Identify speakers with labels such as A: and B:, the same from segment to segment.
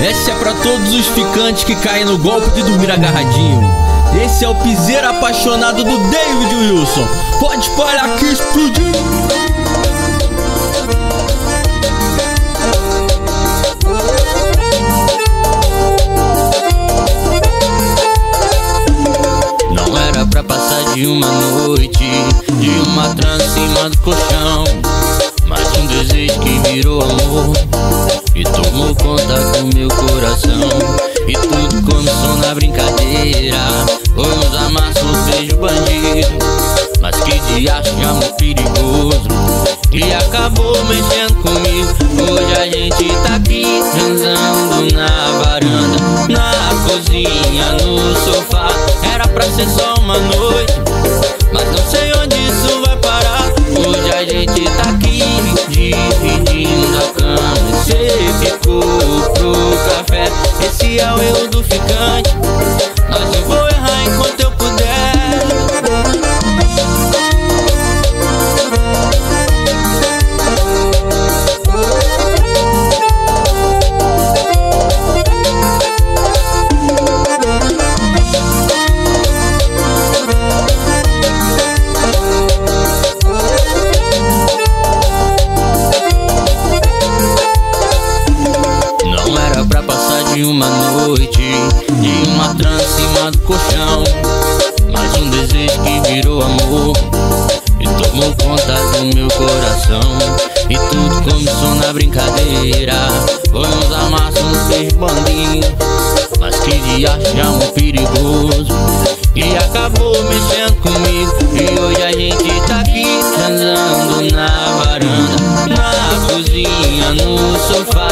A: Essa é pra todos os ficantes que caem no golpe de dormir agarradinho. Esse é o piseiro apaixonado do David Wilson. Pode parar que explodiu.
B: Não era pra passar de uma noite, de uma trança em cima do colchão. Mas um amor e tomou conta do meu coração. E tudo começou na brincadeira. Uns amassos, beijo bandido. Mas que diacho de amor perigoso. E acabou mexendo comigo. Hoje a gente tá aqui transando na varanda, na cozinha, no sofá. Era pra ser só uma noite, mas não sei onde isso vai parar. Hoje Pro café. Esse é o erro do ficante. De uma trança em cima do colchão. Mas um desejo que virou amor. E tomou conta do meu coração. E tudo começou na brincadeira. Foi uns amassos, uns beijos bandinhos Mas que diacho de amor perigoso. E acabou mexendo comigo. E hoje a gente tá aqui transando na varanda. Na cozinha, no sofá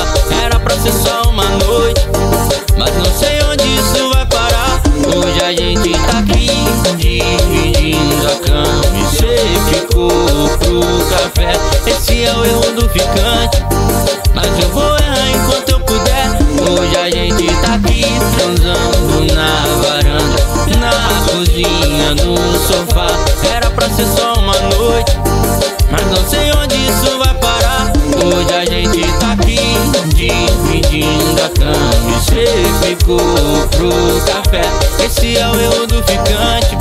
B: sozinha no sofá. Era pra ser só uma noite Mas não sei onde isso vai parar. Hoje a gente tá aqui Dividindo a cama. Você ficou pro café. Esse é o erro do ficante